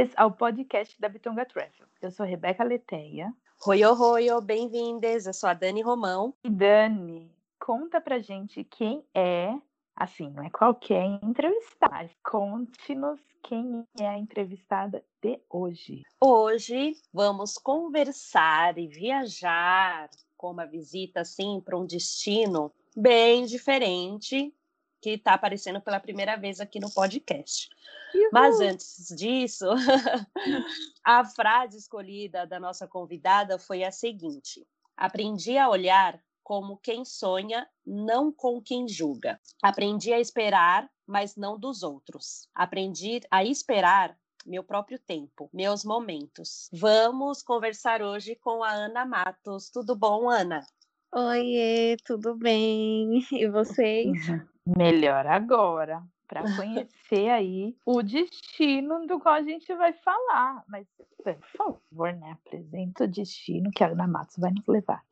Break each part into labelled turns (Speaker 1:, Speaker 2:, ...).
Speaker 1: Bem-vindas ao podcast da Bitonga Travel. Eu sou Rebeca Leteia.
Speaker 2: Oi, oi, bem-vindas. Eu sou a Dani Romão.
Speaker 1: E Dani, conta pra gente quem é, assim, não é qualquer entrevistada, conte-nos quem é a entrevistada de hoje.
Speaker 2: Hoje vamos conversar e viajar com uma visita, assim, para um destino bem diferente que está aparecendo pela primeira vez aqui no podcast. Mas antes disso, a frase escolhida da nossa convidada foi a seguinte: Aprendi a olhar como quem sonha, não com quem julga. Aprendi a esperar, mas não dos outros. Aprendi a esperar meu próprio tempo, meus momentos. Vamos conversar hoje com a Ana Matos. Tudo bom, Ana?
Speaker 3: Oiê, tudo bem? E vocês?
Speaker 1: Melhor agora, para conhecer aí o destino do qual a gente vai falar. Mas, por favor, né? Apresenta o destino que a Ana Matos vai nos levar.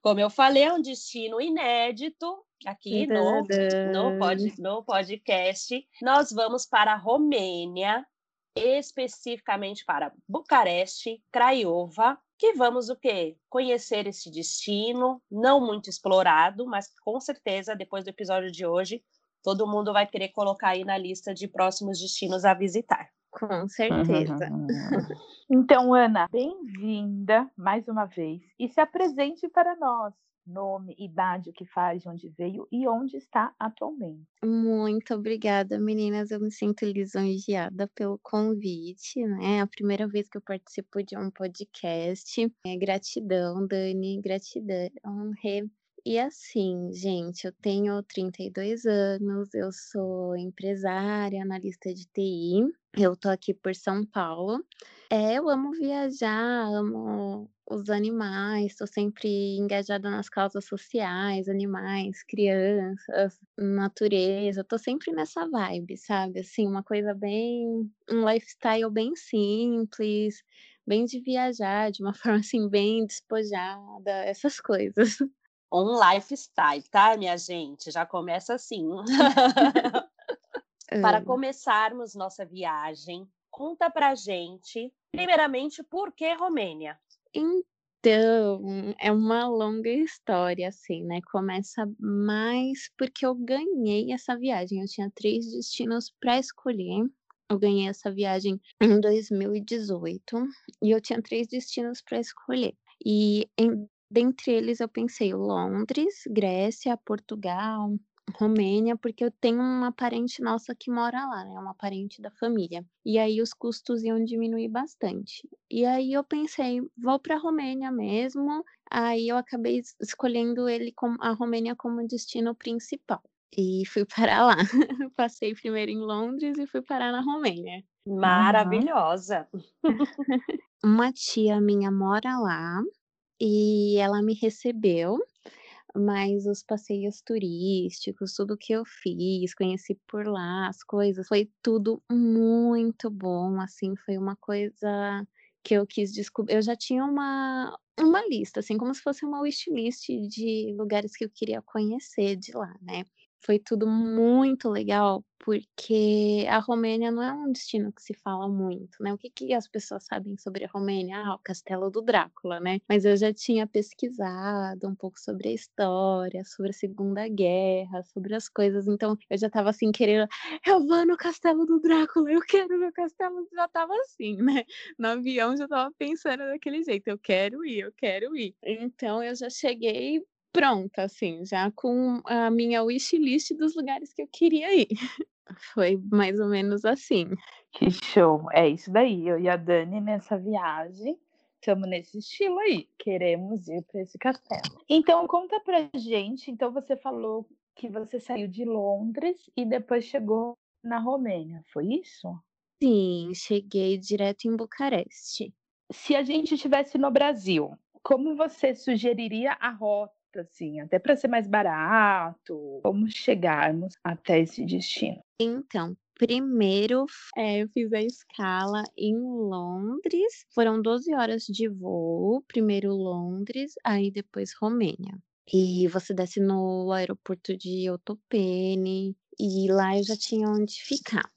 Speaker 2: Como eu falei, é um destino inédito aqui no, no, pod, no podcast. Nós vamos para a Romênia, especificamente para Bucareste, Craiova, que vamos o quê? Conhecer esse destino, não muito explorado, mas com certeza depois do episódio de hoje, todo mundo vai querer colocar aí na lista de próximos destinos a visitar.
Speaker 3: Com certeza.
Speaker 1: Então, Ana, bem-vinda mais uma vez e se apresente para nós. Nome, idade, o que faz, de onde veio e onde está atualmente.
Speaker 3: Muito obrigada, meninas. Eu me sinto lisonjeada pelo convite, né? É a primeira vez que eu participo de um podcast. É, gratidão, Dani, gratidão, Rê. E assim, gente, eu tenho 32 anos, eu sou empresária, analista de TI. Eu tô aqui por São Paulo. É, eu amo viajar, amo os animais, estou sempre engajada nas causas sociais, animais, crianças, natureza, estou sempre nessa vibe, sabe? Assim, uma coisa bem, um lifestyle bem simples, bem de viajar, de uma forma assim bem despojada, essas coisas.
Speaker 2: Um lifestyle, tá, minha gente? Já começa assim. Para começarmos nossa viagem, conta pra gente, primeiramente, por que Romênia?
Speaker 3: Então, é uma longa história, assim, né? Começa mais porque eu ganhei essa viagem. Eu tinha três destinos para escolher. Eu ganhei essa viagem em 2018 e eu tinha três destinos para escolher. E em, dentre eles eu pensei Londres, Grécia, Portugal, Romênia, porque eu tenho uma parente nossa que mora lá, né? Uma parente da família. E aí os custos iam diminuir bastante. E aí eu pensei, vou para a Romênia mesmo. Aí eu acabei escolhendo ele como a Romênia como destino principal. E fui para lá. Passei primeiro em Londres e fui parar na Romênia.
Speaker 2: Maravilhosa.
Speaker 3: uma tia minha mora lá e ela me recebeu mas os passeios turísticos, tudo que eu fiz, conheci por lá as coisas, foi tudo muito bom, assim, foi uma coisa que eu quis descobrir. Eu já tinha uma, uma lista, assim, como se fosse uma wishlist de lugares que eu queria conhecer de lá, né? Foi tudo muito legal, porque a Romênia não é um destino que se fala muito, né? O que, que as pessoas sabem sobre a Romênia? Ah, o Castelo do Drácula, né? Mas eu já tinha pesquisado um pouco sobre a história, sobre a Segunda Guerra, sobre as coisas, então eu já tava assim querendo, eu vou no Castelo do Drácula, eu quero meu castelo, já tava assim, né? No avião já tava pensando daquele jeito, eu quero ir, eu quero ir. Então eu já cheguei pronta, assim, já com a minha wishlist dos lugares que eu queria ir. Foi mais ou menos assim.
Speaker 1: Que show! É isso daí. Eu e a Dani nessa viagem estamos nesse estilo aí. Queremos ir para esse castelo. Então, conta pra gente. Então, você falou que você saiu de Londres e depois chegou na Romênia, foi isso?
Speaker 3: Sim, cheguei direto em Bucareste.
Speaker 1: se a gente estivesse no Brasil, como você sugeriria a rota, assim, até para ser mais barato? Como chegarmos até esse destino?
Speaker 3: Então, primeiro é, eu fiz a escala em Londres. Foram 12 horas de voo. Primeiro Londres, aí depois Romênia. E você desce no aeroporto de Otopene. E lá eu já tinha onde ficar.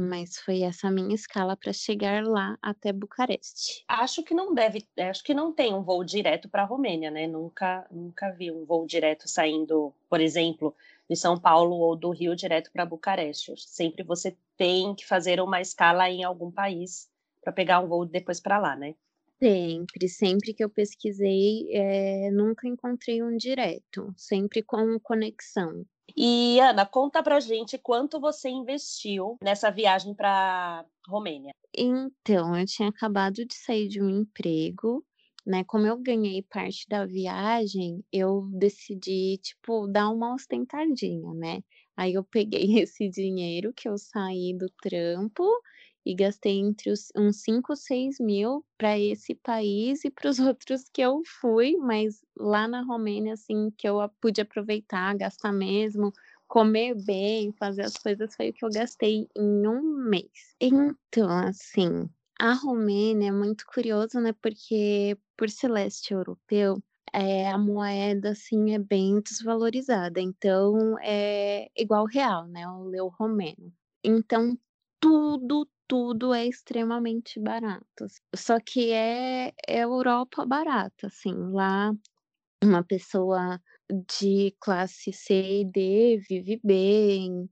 Speaker 3: Mas foi essa minha escala para chegar lá até Bucareste.
Speaker 2: Acho que não deve, acho que não tem um voo direto para a Romênia, né? Nunca, nunca vi um voo direto saindo, por exemplo, de São Paulo ou do Rio direto para Bucareste. Sempre você tem que fazer uma escala em algum país para pegar um voo depois para lá, né?
Speaker 3: Sempre, sempre que eu pesquisei, é, nunca encontrei um direto, sempre com conexão.
Speaker 2: E Ana, conta pra gente quanto você investiu nessa viagem para Romênia.
Speaker 3: Então, eu tinha acabado de sair de um emprego, né? Como eu ganhei parte da viagem, eu decidi, tipo, dar uma ostentadinha, né? Aí eu peguei esse dinheiro que eu saí do trampo e gastei entre os, uns 5, 6 mil para esse país e para os outros que eu fui, mas lá na Romênia, assim, que eu pude aproveitar, gastar mesmo, comer bem, fazer as coisas, foi o que eu gastei em um mês. Então, assim, a Romênia é muito curioso, né? Porque por ser leste europeu, é, a moeda assim é bem desvalorizada, então é igual real, né? O leu romeno. Então tudo, tudo é extremamente barato. Só que é, é Europa barata, assim. Lá uma pessoa de classe C e D vive bem,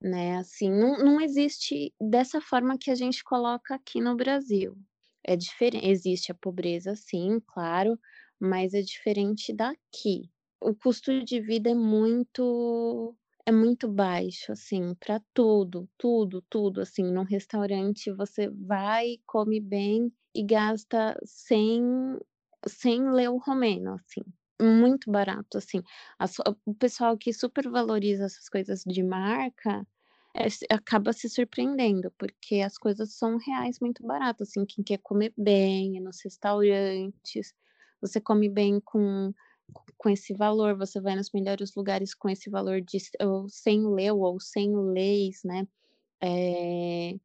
Speaker 3: né? Assim, não, não existe dessa forma que a gente coloca aqui no Brasil. É diferente, existe a pobreza, sim, claro, mas é diferente daqui. O custo de vida é muito é muito baixo, assim, para tudo, tudo, tudo, assim, num restaurante você vai, come bem e gasta sem, sem ler o romeno, assim, muito barato, assim. o pessoal que super valoriza essas coisas de marca é, acaba se surpreendendo, porque as coisas são reais muito baratas, assim, quem quer comer bem, nos restaurantes, você come bem com com esse valor, você vai nos melhores lugares com esse valor de ou sem leu ou sem leis, né? É,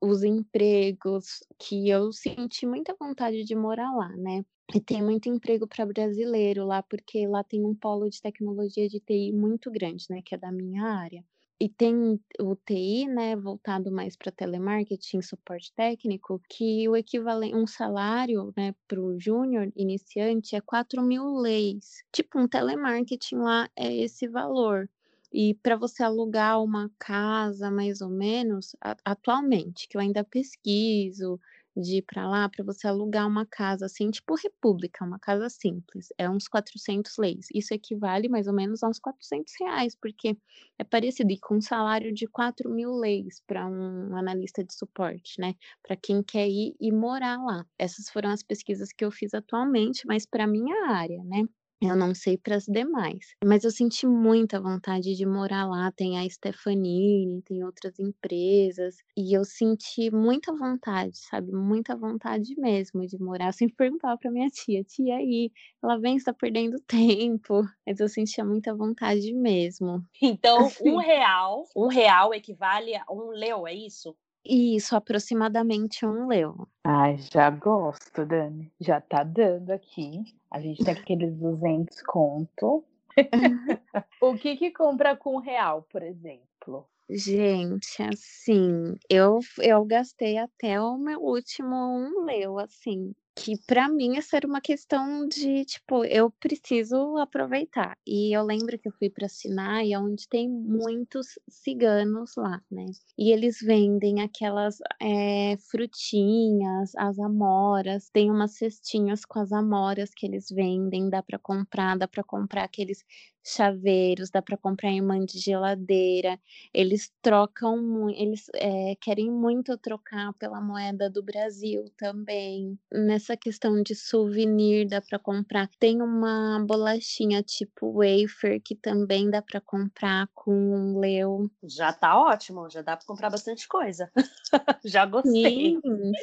Speaker 3: os empregos que eu senti muita vontade de morar lá, né? E tem muito emprego para brasileiro lá, porque lá tem um polo de tecnologia de TI muito grande, né? Que é da minha área e tem o TI, né, voltado mais para telemarketing, suporte técnico, que o equivalente, um salário, né, para o júnior iniciante é 4 mil leis. Tipo, um telemarketing lá é esse valor. E para você alugar uma casa, mais ou menos, atualmente, que eu ainda pesquiso, de ir para lá para você alugar uma casa assim, tipo República, uma casa simples, é uns 400 leis. Isso equivale mais ou menos a uns 400 reais, porque é parecido e com um salário de 4 mil leis para um analista de suporte, né? Para quem quer ir e morar lá. Essas foram as pesquisas que eu fiz atualmente, mas para minha área, né? Eu não sei para as demais, mas eu senti muita vontade de morar lá. Tem a Stefanini, tem outras empresas, e eu senti muita vontade, sabe? Muita vontade mesmo de morar. Eu sempre perguntava para minha tia: tia aí, ela vem, está perdendo tempo. Mas eu sentia muita vontade mesmo.
Speaker 2: Então, um real, um real equivale a um leu, é isso?
Speaker 3: Isso, aproximadamente um leu.
Speaker 1: Ai, já gosto, Dani. Já tá dando aqui. A gente tem aqueles 200 conto. o que que compra com real, por exemplo?
Speaker 3: Gente, assim, eu, eu gastei até o meu último um leu, assim que para mim essa era uma questão de tipo eu preciso aproveitar e eu lembro que eu fui para Sinai onde tem muitos ciganos lá né e eles vendem aquelas é, frutinhas as amoras tem umas cestinhas com as amoras que eles vendem dá para comprar dá para comprar aqueles chaveiros, dá para comprar imã de geladeira. Eles trocam, eles é, querem muito trocar pela moeda do Brasil também. Nessa essa questão de souvenir dá para comprar. Tem uma bolachinha tipo wafer que também dá para comprar com um leu.
Speaker 2: Já tá ótimo, já dá para comprar bastante coisa. já gostei.
Speaker 3: Sim,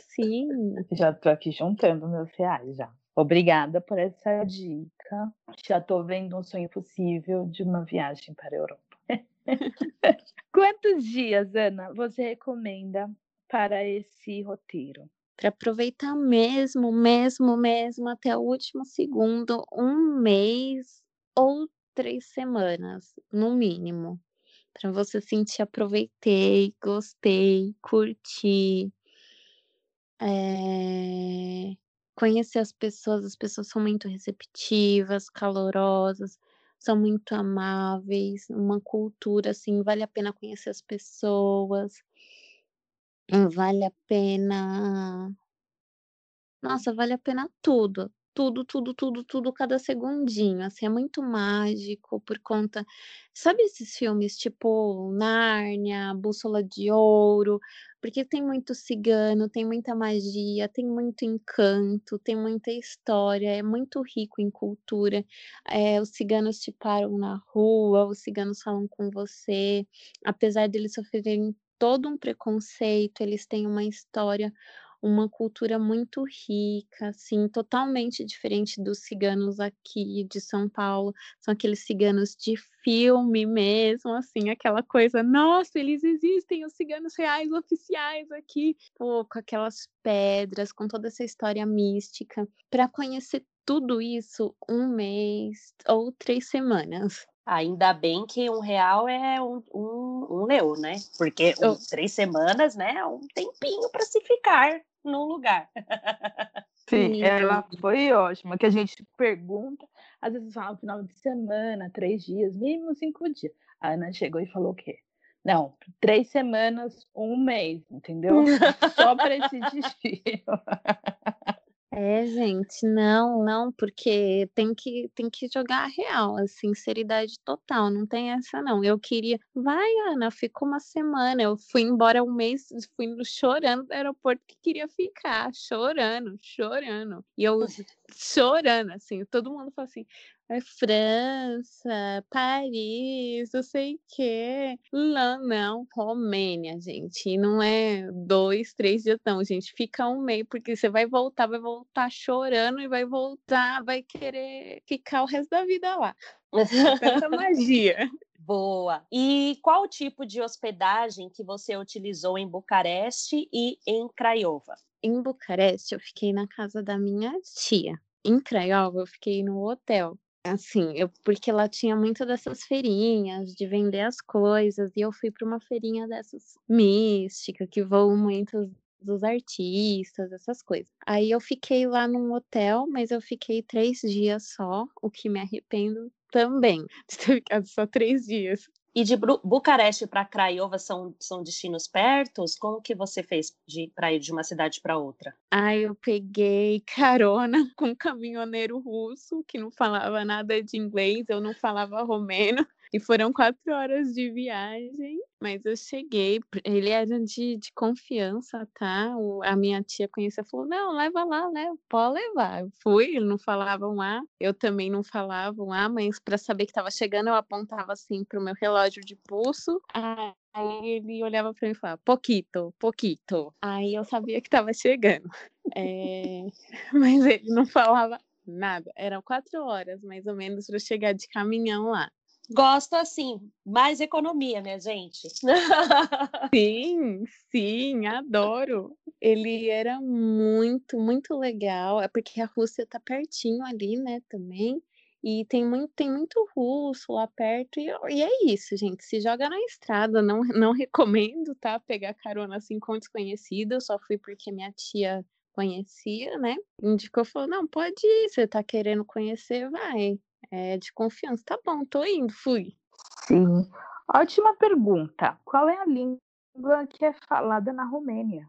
Speaker 3: sim.
Speaker 1: Já tô aqui juntando meus reais já. Obrigada por essa dica. Já tô vendo um sonho possível de uma viagem para a Europa. Quantos dias, Ana, você recomenda para esse roteiro?
Speaker 3: Para aproveitar mesmo, mesmo, mesmo até o último segundo, um mês ou três semanas, no mínimo. Para você sentir, aproveitei, gostei, curti. É, Conhecer as pessoas, as pessoas são muito receptivas, calorosas, são muito amáveis, uma cultura assim, vale a pena conhecer as pessoas. Vale a pena. Nossa, vale a pena tudo. Tudo, tudo, tudo, tudo, cada segundinho. Assim, é muito mágico por conta. Sabe esses filmes tipo Nárnia, Bússola de Ouro? Porque tem muito cigano, tem muita magia, tem muito encanto, tem muita história, é muito rico em cultura. É, os ciganos te param na rua, os ciganos falam com você, apesar deles sofrerem todo um preconceito, eles têm uma história, uma cultura muito rica, assim, totalmente diferente dos ciganos aqui de São Paulo. São aqueles ciganos de filme mesmo, assim, aquela coisa, nossa, eles existem, os ciganos reais oficiais aqui, pô, com aquelas pedras, com toda essa história mística. Para conhecer tudo isso, um mês ou três semanas.
Speaker 2: Ainda bem que um real é um, um, um leu, né? Porque um,
Speaker 3: Eu-
Speaker 2: três semanas, né? É um tempinho para se ficar num lugar.
Speaker 1: Sim,
Speaker 3: Sim.
Speaker 1: ela foi ótima. Que a gente pergunta, às vezes fala final de semana, três dias, mínimo cinco dias. A Ana chegou e falou o quê? Não, três semanas, um mês, entendeu? Só para esse destino.
Speaker 3: É, gente, não, não, porque tem que, tem que jogar a real, a sinceridade total, não tem essa não. Eu queria, vai, Ana, fica uma semana. Eu fui embora um mês, fui no- chorando do aeroporto que queria ficar, chorando, chorando. E eu chorando, assim, todo mundo fala assim, França, Paris, não sei o quê. Lá, não, Romênia, gente. E não é dois, três dias, não, gente. Fica um mês, porque você vai voltar, vai voltar chorando e vai voltar, vai querer ficar o resto da vida lá. Tanta magia.
Speaker 2: Boa. E qual tipo de hospedagem que você utilizou em Bucareste e em Craiova?
Speaker 3: Em Bucareste, eu fiquei na casa da minha tia. Em Craiova, eu fiquei no hotel. Assim, eu, porque lá tinha muito dessas feirinhas de vender as coisas, e eu fui para uma feirinha dessas mística, que vão muitos dos artistas, essas coisas. Aí eu fiquei lá num hotel, mas eu fiquei três dias só, o que me arrependo também de ter ficado só três dias.
Speaker 2: E de Bucareste para Craiova são, são destinos pertos? Como que você fez para ir de uma cidade para outra?
Speaker 3: Aí eu peguei carona com um caminhoneiro russo que não falava nada de inglês, eu não falava romeno. E foram quatro horas de viagem, mas eu cheguei. Ele era de, de confiança, tá? O- a minha tia conhecia, falou: não, leva lá, leva, pode levar. Eu fui, não falava um A, eu também não falava A, mas para saber que estava chegando, eu apontava assim pro meu relógio de pulso. Aí ele olhava para mim e falava, poquito, poquito. Aí eu sabia que estava chegando. É, Mas ele não falava nada. Eram quatro horas, mais ou menos, para chegar de caminhão lá.
Speaker 2: Gosto assim, mais economia, minha gente.
Speaker 3: Sim, sim, adoro. Ele era muito, muito legal. É porque a Rússia tá pertinho ali, né, também. E tem muito, tem muito russo lá perto. E, e é isso, gente. Se joga na estrada. Não, não recomendo, tá? Pegar carona assim com desconhecido. Eu só fui porque minha tia conhecia, né? Indicou, falou: não, pode ir. Você tá querendo conhecer, vai. É de confiança. Tá bom, tô indo, fui.
Speaker 1: Sim. Ótima pergunta. Qual é a língua que é falada na Romênia?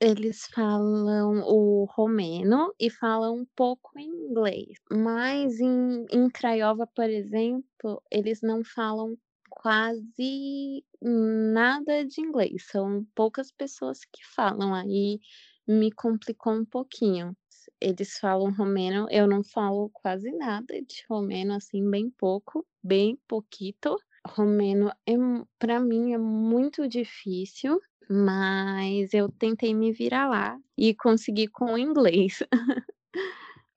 Speaker 3: Eles falam o romeno e falam um pouco inglês. Mas em, em Craiova, por exemplo, eles não falam quase nada de inglês. São poucas pessoas que falam. Aí me complicou um pouquinho. Eles falam romeno, eu não falo quase nada de romeno, assim, bem pouco, bem pouquito. Romeno é, para mim é muito difícil, mas eu tentei me virar lá e consegui com o inglês.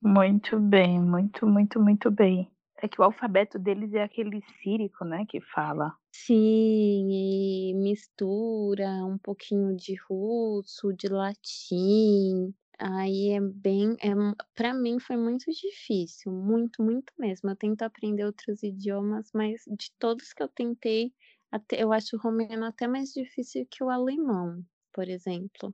Speaker 1: Muito bem, muito, muito, muito bem. É que o alfabeto deles é aquele sírico, né, que fala.
Speaker 3: Sim, e mistura um pouquinho de russo, de latim. Aí é bem, é, para mim foi muito difícil, muito, muito mesmo. Eu tento aprender outros idiomas, mas de todos que eu tentei, até, eu acho o romeno até mais difícil que o alemão, por exemplo.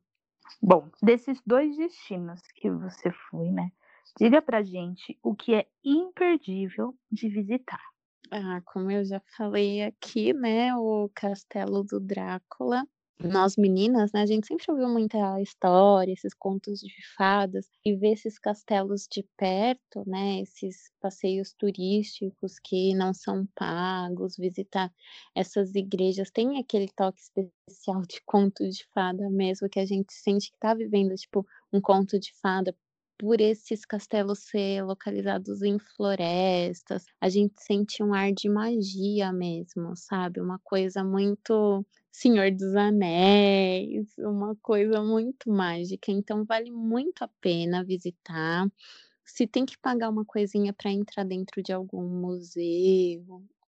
Speaker 1: Bom, desses dois destinos que você foi, né? Diga pra gente o que é imperdível de visitar.
Speaker 3: Ah, como eu já falei aqui, né, o Castelo do Drácula. Nós meninas, né, a gente sempre ouviu muita história, esses contos de fadas, e ver esses castelos de perto, né, esses passeios turísticos que não são pagos, visitar essas igrejas, tem aquele toque especial de conto de fada mesmo, que a gente sente que tá vivendo, tipo, um conto de fada por esses castelos ser localizados em florestas, a gente sente um ar de magia mesmo, sabe? Uma coisa muito Senhor dos Anéis, uma coisa muito mágica. Então vale muito a pena visitar. Se tem que pagar uma coisinha para entrar dentro de algum museu,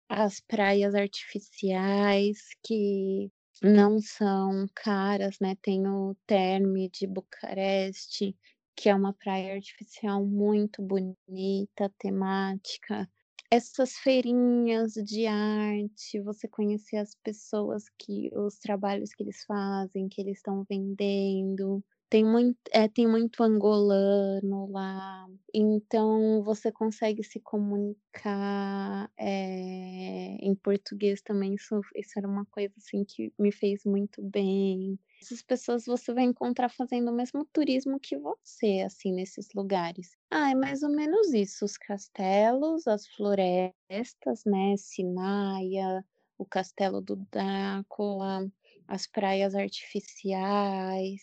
Speaker 3: as praias artificiais que não são caras, né? Tem o Terme de Bucareste, que é uma praia artificial muito bonita, temática. Essas feirinhas de arte, você conhecer as pessoas que os trabalhos que eles fazem, que eles estão vendendo. Tem muito, é, tem muito angolano lá, então você consegue se comunicar é, em português também. Isso, isso era uma coisa assim que me fez muito bem essas pessoas você vai encontrar fazendo o mesmo turismo que você, assim, nesses lugares. Ah, é mais ou menos isso: os castelos, as florestas, né? Sinaia, o castelo do Drácula, as praias artificiais,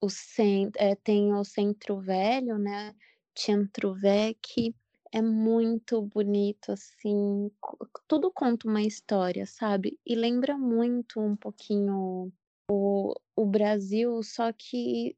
Speaker 3: o cent... É, tem o centro velho, né? Centro Vec, é muito bonito, assim, tudo conta uma história, sabe? E lembra muito um pouquinho o, o Brasil, só que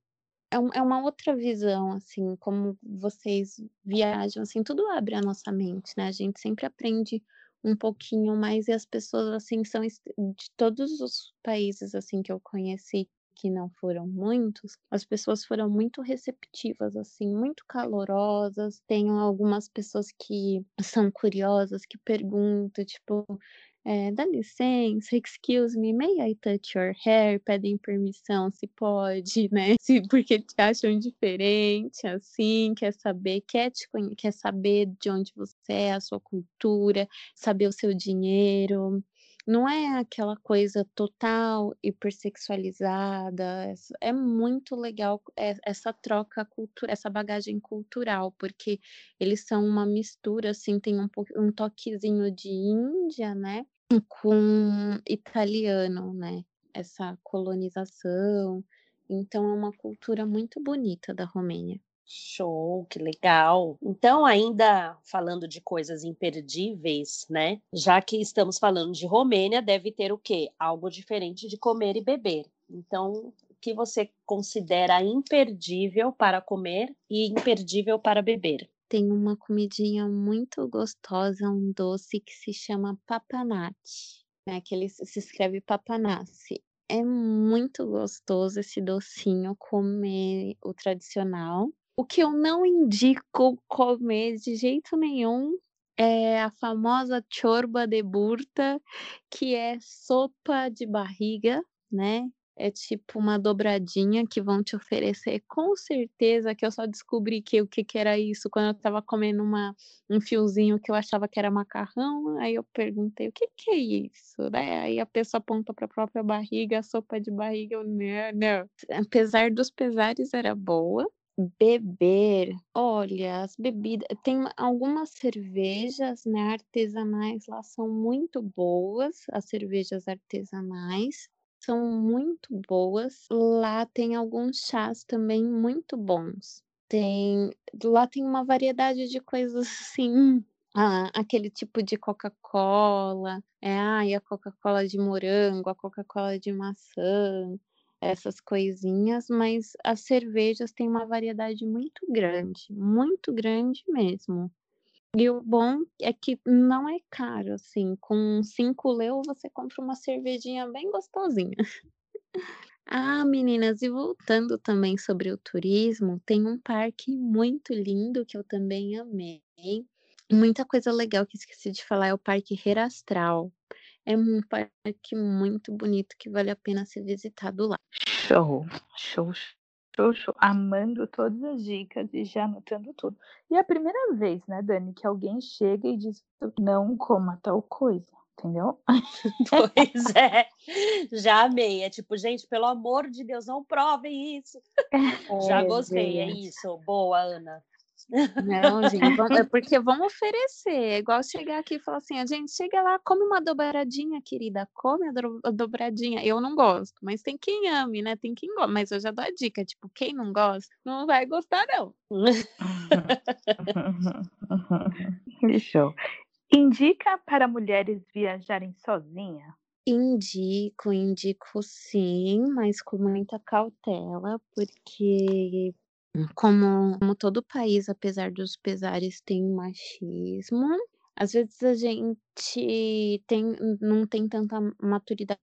Speaker 3: é, é uma outra visão, assim, como vocês viajam, assim, tudo abre a nossa mente, né? A gente sempre aprende um pouquinho mais e as pessoas, assim, são de todos os países, assim, que eu conheci, que não foram muitos, as pessoas foram muito receptivas, assim, muito calorosas. Tenho algumas pessoas que são curiosas, que perguntam, tipo, é, dá licença, excuse me, may I touch your hair? Pedem permissão se pode, né? Se, porque te acham diferente, assim, quer saber, quer, te, quer saber de onde você é, a sua cultura, saber o seu dinheiro. Não é aquela coisa total hipersexualizada. É muito legal essa troca cultural, essa bagagem cultural, porque eles são uma mistura, assim, tem um, um toquezinho de Índia, né? com italiano, né? Essa colonização. Então é uma cultura muito bonita da Romênia.
Speaker 2: Show, que legal. Então, ainda falando de coisas imperdíveis, né? Já que estamos falando de Romênia, deve ter o quê? Algo diferente de comer e beber. Então, o que você considera imperdível para comer e imperdível para beber?
Speaker 3: tem uma comidinha muito gostosa, um doce que se chama papanate, né? Que ele se escreve papanace. É muito gostoso esse docinho comer o tradicional. O que eu não indico comer de jeito nenhum é a famosa chorba de burta, que é sopa de barriga, né? é tipo uma dobradinha que vão te oferecer. Com certeza que eu só descobri que o que, que era isso quando eu tava comendo uma, um fiozinho que eu achava que era macarrão. Aí eu perguntei, o que, que é isso? Né? Aí a pessoa apontou para a própria barriga, a sopa de barriga. Eu, não, não. Apesar dos pesares, era boa. Beber, olha, as bebidas, tem algumas cervejas, né, artesanais lá são muito boas, as cervejas artesanais são muito boas. Lá tem alguns chás também muito bons. tem. Lá tem uma variedade de coisas assim. Ah, aquele tipo de Coca-Cola, é, a Coca-Cola de morango, a Coca-Cola de maçã, essas coisinhas, mas as cervejas têm uma variedade muito grande, muito grande mesmo. E o bom é que não é caro, assim, com 5 leu você compra uma cervejinha bem gostosinha. Ah, meninas, e voltando também sobre o turismo, tem um parque muito lindo que eu também amei. Muita coisa legal que esqueci de falar é o Parque Herastral. É um parque muito bonito que vale a pena ser visitado lá.
Speaker 1: Show, show, show, show. Amando todas as dicas e já anotando tudo. E é a primeira vez, né, Dani, que alguém chega e diz não coma tal coisa, entendeu?
Speaker 2: Pois é, já amei. É tipo, gente, pelo amor de Deus, não provem isso. já
Speaker 3: É,
Speaker 2: gostei, é
Speaker 3: gente.
Speaker 2: isso. Boa, Ana.
Speaker 3: Não, gente, vamos- é porque vão oferecer. É igual chegar aqui e falar assim: a gente chega lá, come uma dobradinha, querida, come a do- a dobradinha. Eu não gosto, mas tem quem ame, né? Tem quem gosta. Mas eu já dou a dica: tipo, quem não gosta, não vai gostar, não.
Speaker 1: Show. Indica para mulheres viajarem sozinha?
Speaker 3: Indico, indico sim, mas com muita cautela, porque como, como todo país, apesar dos pesares, tem machismo. Às vezes a gente tem, não tem tanta maturidade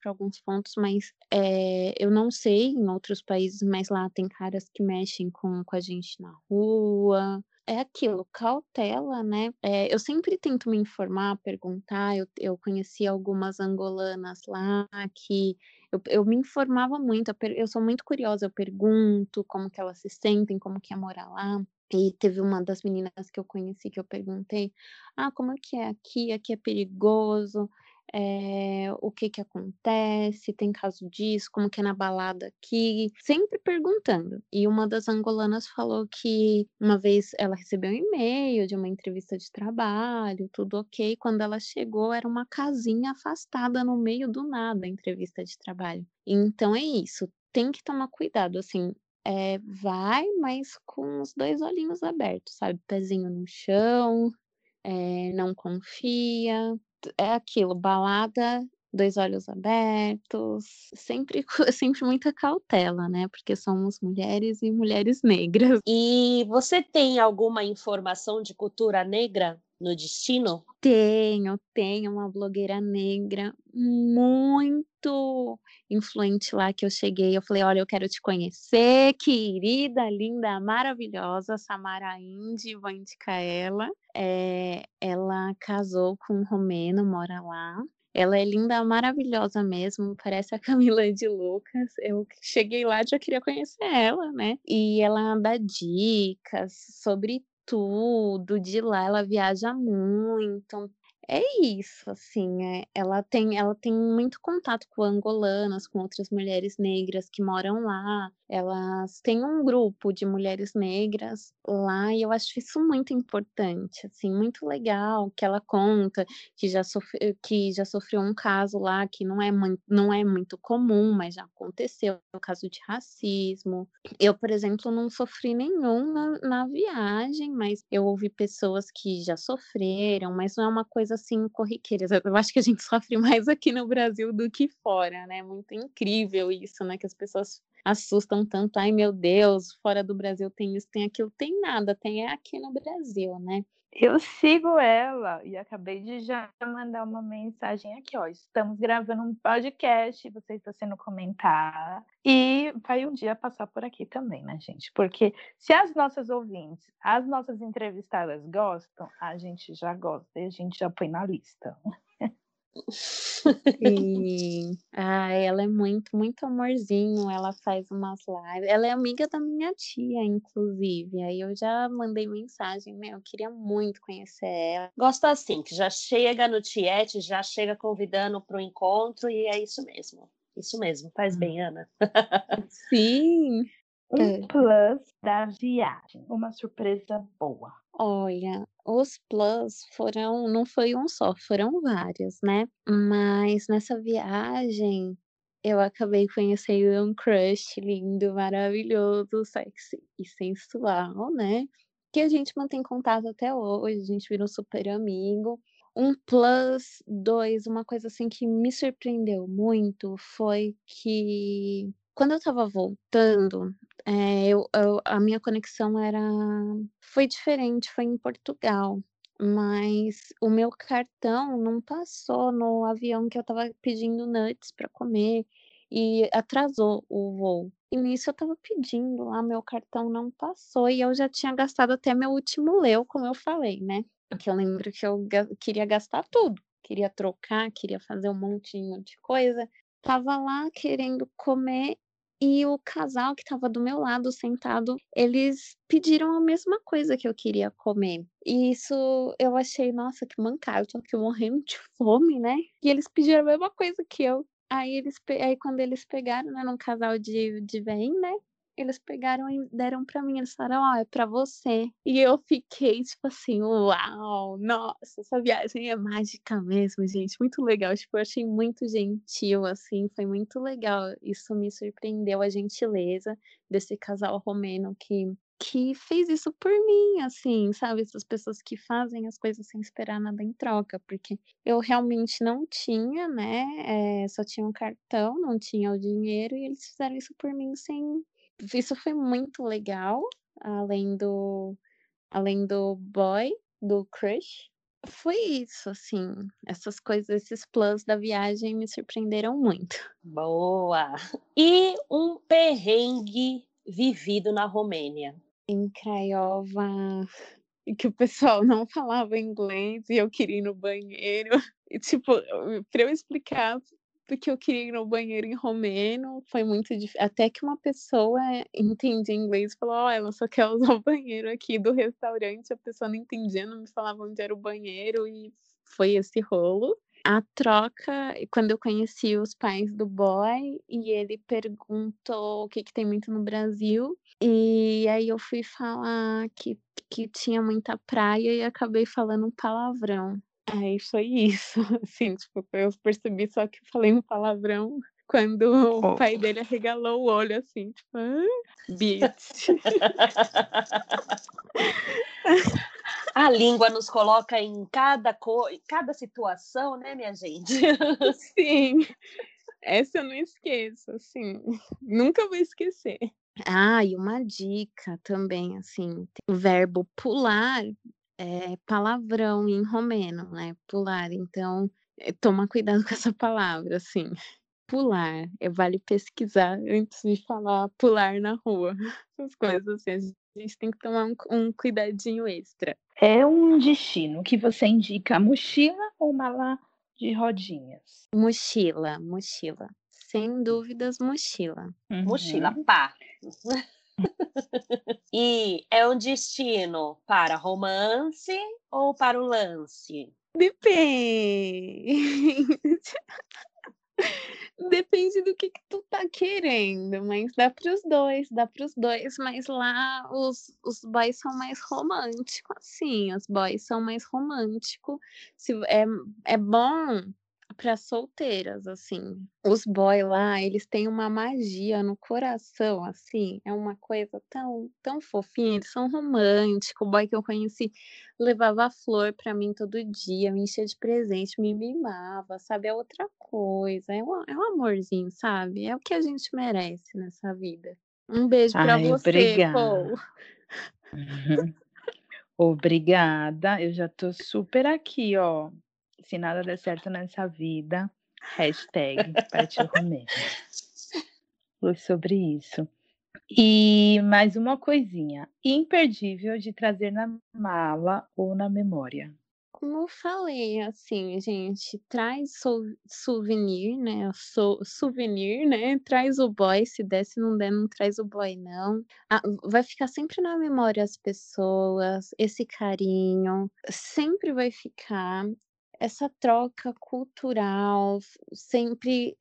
Speaker 3: para alguns pontos, mas é, eu não sei em outros países, mas lá tem caras que mexem com, com a gente na rua. É aquilo, cautela, né? É, eu sempre tento me informar, perguntar. Eu, eu conheci algumas angolanas lá que eu, eu me informava muito. Eu, per- eu sou muito curiosa, eu pergunto como que elas se sentem, como que é morar lá. E teve uma das meninas que eu conheci que eu perguntei: Ah, como é que é aqui? Aqui é perigoso? É, o que que acontece? Tem caso disso? Como que é na balada aqui? Sempre perguntando. E uma das angolanas falou que uma vez ela recebeu um e-mail de uma entrevista de trabalho, tudo ok. Quando ela chegou, era uma casinha afastada no meio do nada, a entrevista de trabalho. Então é isso. Tem que tomar cuidado, assim, é, vai, mas com os dois olhinhos abertos, sabe? Pezinho no chão, é, não confia. É aquilo, balada, dois olhos abertos, sempre, sempre muita cautela, né? Porque somos mulheres e mulheres negras.
Speaker 2: E você tem alguma informação de cultura negra no destino?
Speaker 3: Tenho, tenho uma blogueira negra muito influente lá que eu cheguei. Eu falei: olha, eu quero te conhecer, querida, linda, maravilhosa, Samara Indy, vou indicar ela. É, ela casou com um romeno, mora lá. Ela é linda, maravilhosa mesmo, parece a Camila de Lucas. Eu cheguei lá e já queria conhecer ela, né? E ela dá dicas sobre tudo de lá, ela viaja muito. É isso, assim, é, ela tem, ela tem muito contato com angolanas, com outras mulheres negras que moram lá. Elas têm um grupo de mulheres negras lá e eu acho isso muito importante, assim, muito legal que ela conta que já, sofre, que já sofreu um caso lá que não é, não é muito comum, mas já aconteceu, o caso de racismo. Eu, por exemplo, não sofri nenhum na, na viagem, mas eu ouvi pessoas que já sofreram, mas não é uma coisa assim corriqueira. Eu acho que a gente sofre mais aqui no Brasil do que fora, né? Muito incrível isso, né? Que as pessoas assustam tanto. Ai, meu Deus, fora do Brasil tem isso, tem aquilo, tem nada, tem é aqui no Brasil, né?
Speaker 1: Eu sigo ela e acabei de já mandar uma mensagem aqui, ó. Estamos gravando um podcast, você está sendo comentar. E vai um dia passar por aqui também, né, gente? Porque se as nossas ouvintes, as nossas entrevistadas gostam, a gente já gosta e a gente já põe na lista.
Speaker 3: Sim. Ah, ela é muito, muito amorzinho. Ela faz umas lives. Ela é amiga da minha tia, inclusive. Aí eu já mandei mensagem, meu, eu queria muito conhecer ela.
Speaker 2: Gosto assim, que já chega no Tiete, já chega convidando para o encontro e é isso mesmo. Isso mesmo, faz bem, Ana.
Speaker 3: Sim.
Speaker 1: Um
Speaker 3: É.
Speaker 1: plus da viagem, uma surpresa boa.
Speaker 3: Olha, os plus foram, não foi um só, foram vários, né? Mas nessa viagem, eu acabei conhecendo um crush lindo, maravilhoso, sexy e sensual, né? Que a gente mantém contato até hoje, a gente vira um super amigo. Um plus dois, uma coisa assim que me surpreendeu muito foi que quando eu tava voltando, é, eu, eu, a minha conexão era foi diferente, foi em Portugal mas o meu cartão não passou no avião que eu estava pedindo nuts para comer e atrasou o voo. E nisso eu estava pedindo lá, meu cartão não passou e eu já tinha gastado até meu último leu, como eu falei, né? Que eu lembro que eu queria gastar tudo, queria trocar, queria fazer um montinho de coisa. Tava lá querendo comer e o casal que estava do meu lado sentado, eles pediram a mesma coisa que eu queria comer. E isso eu achei, nossa, que mancado, eu tô aqui morrendo de fome, né? E eles pediram a mesma coisa que eu. Aí eles aí quando eles pegaram, né, num casal de, de vem, né? Eles pegaram e deram para mim. Eles falaram, ó, oh, é para você. E eu fiquei, tipo assim, uau, nossa, essa viagem é mágica mesmo, gente. Muito legal. Tipo, eu achei muito gentil, assim, foi muito legal. Isso me surpreendeu, a gentileza desse casal romeno que que fez isso por mim, assim, sabe? Essas pessoas que fazem as coisas sem esperar nada em troca, porque eu realmente não tinha, né? É, só tinha um cartão, não tinha o dinheiro, e eles fizeram isso por mim sem, isso foi muito legal, além do além do boy, do crush. Foi isso, assim, essas coisas, esses planos da viagem me surpreenderam muito.
Speaker 2: Boa! E um perrengue vivido na Romênia?
Speaker 3: Em Craiova, que o pessoal não falava inglês e eu queria ir no banheiro. E, tipo, para eu explicar porque eu queria ir no banheiro em romeno, foi muito difícil. Até que uma pessoa entendia inglês e falou: oh, ela só quer usar o banheiro aqui do restaurante. A pessoa não entendia, não me falava onde era o banheiro, e foi esse rolo. A troca, quando eu conheci os pais do boy, e ele perguntou o que, que tem muito no Brasil, e aí eu fui falar que, que tinha muita praia e acabei falando um palavrão. Aí foi isso, assim, tipo, eu percebi só que falei um palavrão quando o pai dele arregalou o olho, assim, tipo, ah, bitch.
Speaker 2: A língua nos coloca em cada, co... cada situação, né, minha gente?
Speaker 3: Sim, essa eu não esqueço, assim, nunca vou esquecer. Ah, e uma dica também, assim, o verbo pular é palavrão em romeno, né? Pular. Então, eh, toma cuidado com essa palavra, assim. Pular. É, vale pesquisar antes de falar pular na rua. Essas coisas assim. A gente tem que tomar um, um cuidadinho extra.
Speaker 1: É um destino que você indica mochila ou mala de rodinhas?
Speaker 3: Mochila, mochila. Sem dúvidas, mochila.
Speaker 2: Uhum. Mochila, pá. e é um destino para romance ou para o lance?
Speaker 3: Depende. Depende do que, que tu tá querendo, mas dá para os dois, dá para os dois, mas lá os, os boys são mais românticos, assim, os boys são mais românticos. É, é bom para solteiras, assim. Os boy lá, eles têm uma magia no coração, assim, é uma coisa tão, tão fofinha, eles são românticos. O boy que eu conheci levava flor para mim todo dia, me enchia de presente, me mimava, sabe? É outra coisa, é um, é um amorzinho, sabe? É o que a gente merece nessa vida. Um beijo para você, obrigada. Paul.
Speaker 1: Uhum. Obrigada, eu já tô super aqui, ó se nada der certo nessa vida, hashtag. Foi sobre isso. E mais uma coisinha, imperdível de trazer na mala ou na memória.
Speaker 3: Como eu falei, assim, gente, traz souvenir, né? Sou souvenir, né? Traz o boy, se der, se não der, não traz o boy, não. Ah, vai ficar sempre na memória as pessoas, esse carinho, sempre vai ficar essa troca cultural, sempre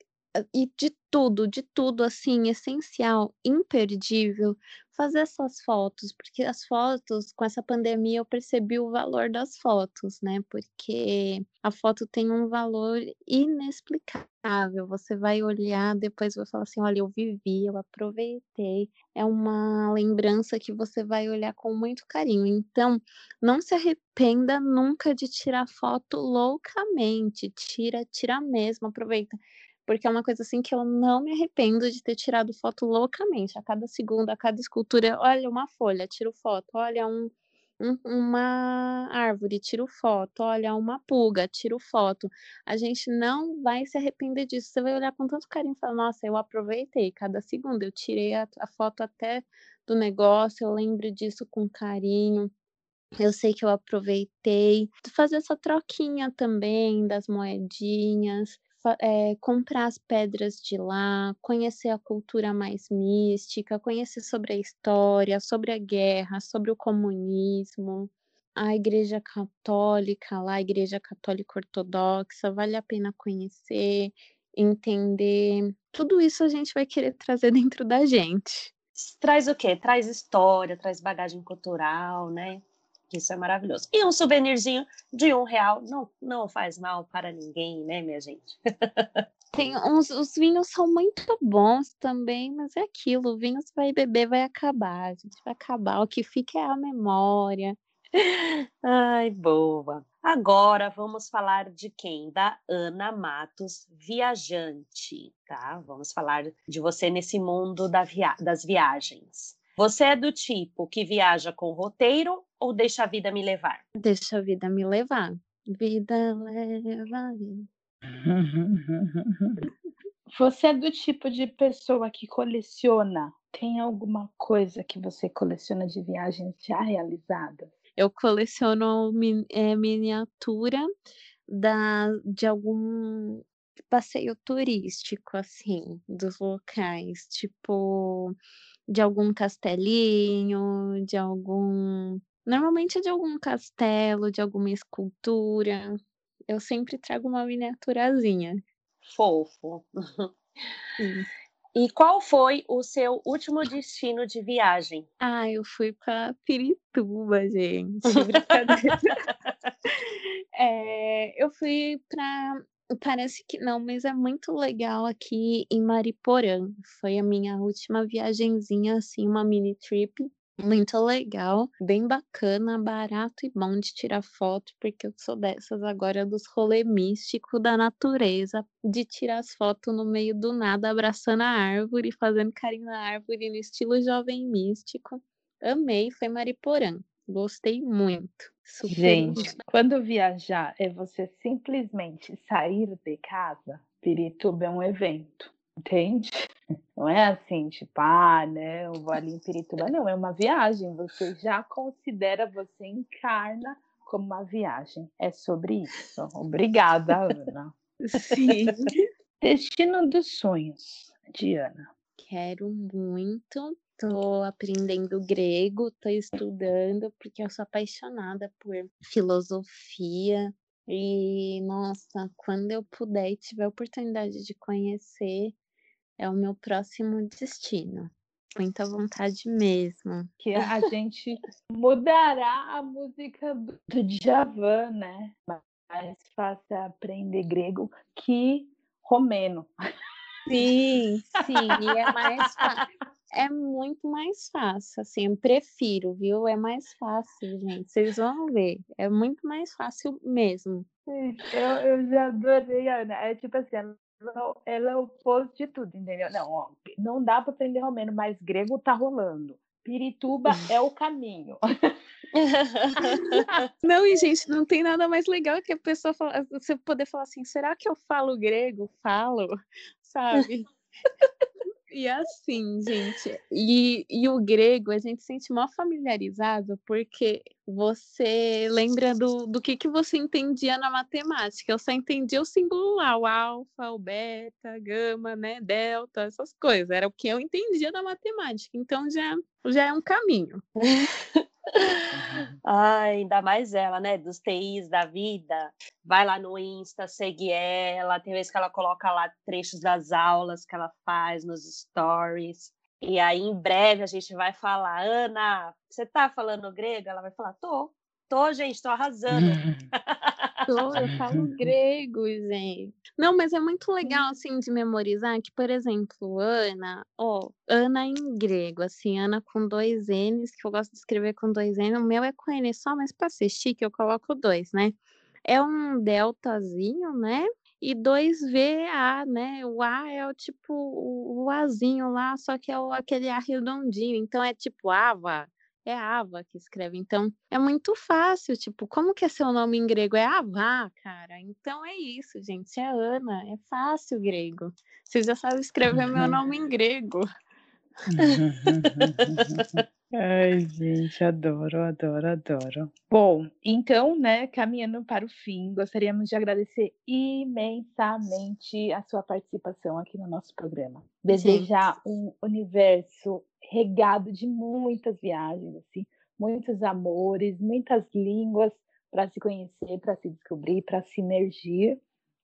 Speaker 3: e de tudo, de tudo assim, essencial, imperdível, fazer essas fotos, porque as fotos, com essa pandemia, eu percebi o valor das fotos, né? Porque a foto tem um valor inexplicável. Você vai olhar, depois vai falar assim: olha, eu vivi, eu aproveitei. É uma lembrança que você vai olhar com muito carinho. Então, não se arrependa nunca de tirar foto loucamente. Tira, tira mesmo, aproveita porque é uma coisa assim que eu não me arrependo de ter tirado foto loucamente. A cada segundo, a cada escultura, olha uma folha, tiro foto, olha um, um, uma árvore, tiro foto, olha uma pulga, tiro foto. A gente não vai se arrepender disso. Você vai olhar com tanto carinho e falar, nossa, eu aproveitei cada segundo, eu tirei a, a foto até do negócio, eu lembro disso com carinho. Eu sei que eu aproveitei. Fazer essa troquinha também das moedinhas é, comprar as pedras de lá, conhecer a cultura mais mística, conhecer sobre a história, sobre a guerra, sobre o comunismo, a Igreja Católica lá, a Igreja Católica Ortodoxa, vale a pena conhecer, entender. Tudo isso a gente vai querer trazer dentro da gente.
Speaker 2: Traz o quê? Traz história, traz bagagem cultural, né? Isso é maravilhoso. E um souvenirzinho de um real não, não faz mal para ninguém, né, minha gente?
Speaker 3: Tem uns, os vinhos são muito bons também, mas é aquilo, o vinho você vai beber, vai acabar, a gente vai acabar. O que fica é a memória.
Speaker 2: Ai, boa. Agora vamos falar de quem? Da Ana Matos, viajante, tá? Vamos falar de você nesse mundo da via das viagens. Você é do tipo que viaja com roteiro ou deixa a vida me levar?
Speaker 3: Deixa a vida me levar. Vida leva.
Speaker 1: Você é do tipo de pessoa que coleciona? Tem alguma coisa que você coleciona de viagens já realizadas?
Speaker 3: Eu coleciono é, miniatura da, de algum passeio turístico, assim, dos locais. Tipo, de algum castelinho, de algum. Normalmente é de algum castelo, de alguma escultura. Eu sempre trago uma miniaturazinha.
Speaker 2: Fofo. Sim. E qual foi o seu último destino de viagem?
Speaker 3: Ah, eu fui para Pirituba, gente. Brincadeira. é, eu fui para Parece que não, mas é muito legal aqui em Mariporã. Foi a minha última viagenzinha, assim, uma mini trip. Muito legal, bem bacana, barato e bom de tirar foto, porque eu sou dessas agora dos rolê místico da natureza, de tirar as fotos no meio do nada, abraçando a árvore, fazendo carinho na árvore no estilo jovem místico. Amei, foi Mariporã. Gostei muito.
Speaker 1: Super Gente, quando viajar é você simplesmente sair de casa, Pirituba é um evento, entende? Não é assim, tipo, ah, né, eu vou ali em Pirituba. Não, é uma viagem. Você já considera, você encarna como uma viagem. É sobre isso. Obrigada, Ana.
Speaker 3: Sim.
Speaker 1: Destino dos sonhos, Diana.
Speaker 3: Quero muito Estou aprendendo grego, estou estudando, porque eu sou apaixonada por filosofia. E, nossa, quando eu puder e tiver a oportunidade de conhecer, é o meu próximo destino. Muita vontade mesmo.
Speaker 1: Que a gente mudará a música do Djavan, né? Mais fácil aprender grego que romeno.
Speaker 3: Sim, sim, e é mais fácil é muito mais fácil, assim, eu prefiro, viu? É mais fácil, gente. Vocês vão ver. É muito mais fácil mesmo.
Speaker 1: Eu, eu já adorei, Ana. É tipo assim, ela é o oposto de tudo, entendeu? Não, ó, não dá para aprender romeno, mas grego tá rolando. Pirituba é o caminho.
Speaker 3: não, e gente, não tem nada mais legal que a pessoa fala, você poder falar assim, será que eu falo grego? Falo, sabe? E assim, gente, e, e o grego a gente sente mó familiarizado porque você lembra do, do que, que você entendia na matemática. Eu só entendia o símbolo lá, o alfa, o beta, gama, né, delta, essas coisas. Era o que eu entendia da matemática. Então já, já é um caminho.
Speaker 2: Ai, ainda mais ela, né? Dos TIs da vida. Vai lá no Insta, segue ela. Tem vezes que ela coloca lá trechos das aulas que ela faz nos stories. E aí, em breve, a gente vai falar, Ana, você tá falando grego? Ela vai falar, tô, tô, gente, tô arrasando.
Speaker 3: Tô, eu falo grego, gente. Não, mas é muito legal, assim, de memorizar que, por exemplo, Ana, ó, Ana em grego, assim, Ana com dois N's, que eu gosto de escrever com dois N's, o meu é com N só, mas pra ser chique eu coloco dois, né? É um deltazinho, né? E dois VA, né? O A é o tipo o, o Azinho lá, só que é o, aquele A redondinho. Então é tipo Ava, é Ava que escreve. Então é muito fácil, tipo, como que é seu nome em grego? É Ava, cara. Então é isso, gente. É Ana, é fácil grego. Vocês já sabem escrever meu nome em grego.
Speaker 1: Ai, gente, adoro, adoro, adoro. Bom, então, né, caminhando para o fim, gostaríamos de agradecer imensamente a sua participação aqui no nosso programa. Desejar um universo regado de muitas viagens, assim, muitos amores, muitas línguas para se conhecer, para se descobrir, para se emergir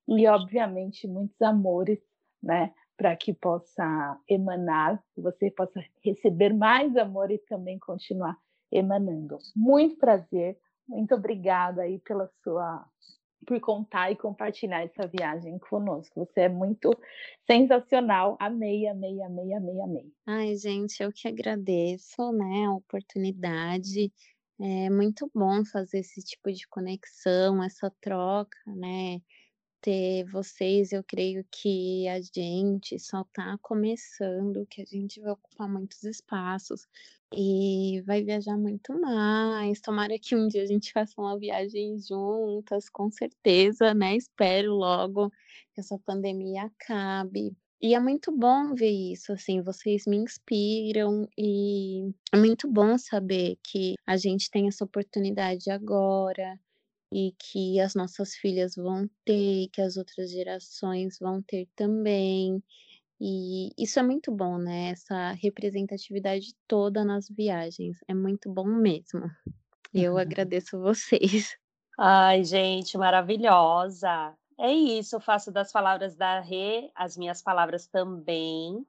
Speaker 1: e, obviamente, muitos amores, né, para que possa emanar, você possa receber mais amor e também continuar emanando. Muito prazer, muito obrigada aí pela sua por contar e compartilhar essa viagem conosco. Você é muito sensacional. Amei, amei, amei, amei, amei.
Speaker 3: Ai, gente, eu que agradeço, né, a oportunidade. É muito bom fazer esse tipo de conexão, essa troca, né? Ter vocês, eu creio que a gente só está começando, que a gente vai ocupar muitos espaços e vai viajar muito mais. Tomara que um dia a gente faça uma viagem juntas, com certeza, né? Espero logo que essa pandemia acabe. E é muito bom ver isso, assim, vocês me inspiram e é muito bom saber que a gente tem essa oportunidade agora, e que as nossas filhas vão ter, que as outras gerações vão ter também. E isso é muito bom, né? Essa representatividade toda nas viagens. É muito bom mesmo. Eu uhum. agradeço vocês.
Speaker 2: Ai, gente, maravilhosa. É isso, faço das palavras da Rê as minhas palavras também.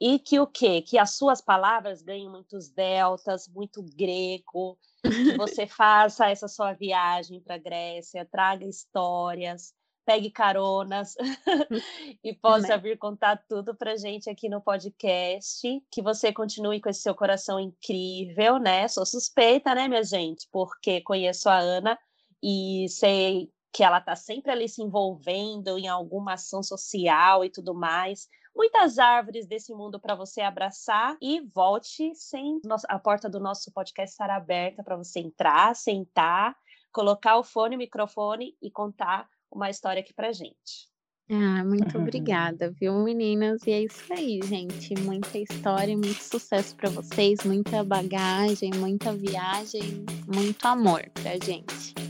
Speaker 2: E que o quê? Que as suas palavras ganhem muitos deltas, muito grego, que você faça essa sua viagem para a Grécia, traga histórias, pegue caronas e possa vir contar tudo para gente aqui no podcast. Que você continue com esse seu coração incrível, né? Sou suspeita, né, minha gente? Porque conheço a Ana e sei que ela está sempre ali se envolvendo em alguma ação social e tudo mais muitas árvores desse mundo para você abraçar e volte sem a porta do nosso podcast estar aberta para você entrar, sentar, colocar o fone, o microfone e contar uma história aqui para gente.
Speaker 3: Ah, muito obrigada, viu, meninas? E é isso aí, gente. Muita história, muito sucesso para vocês, muita bagagem, muita viagem, muito amor pra gente.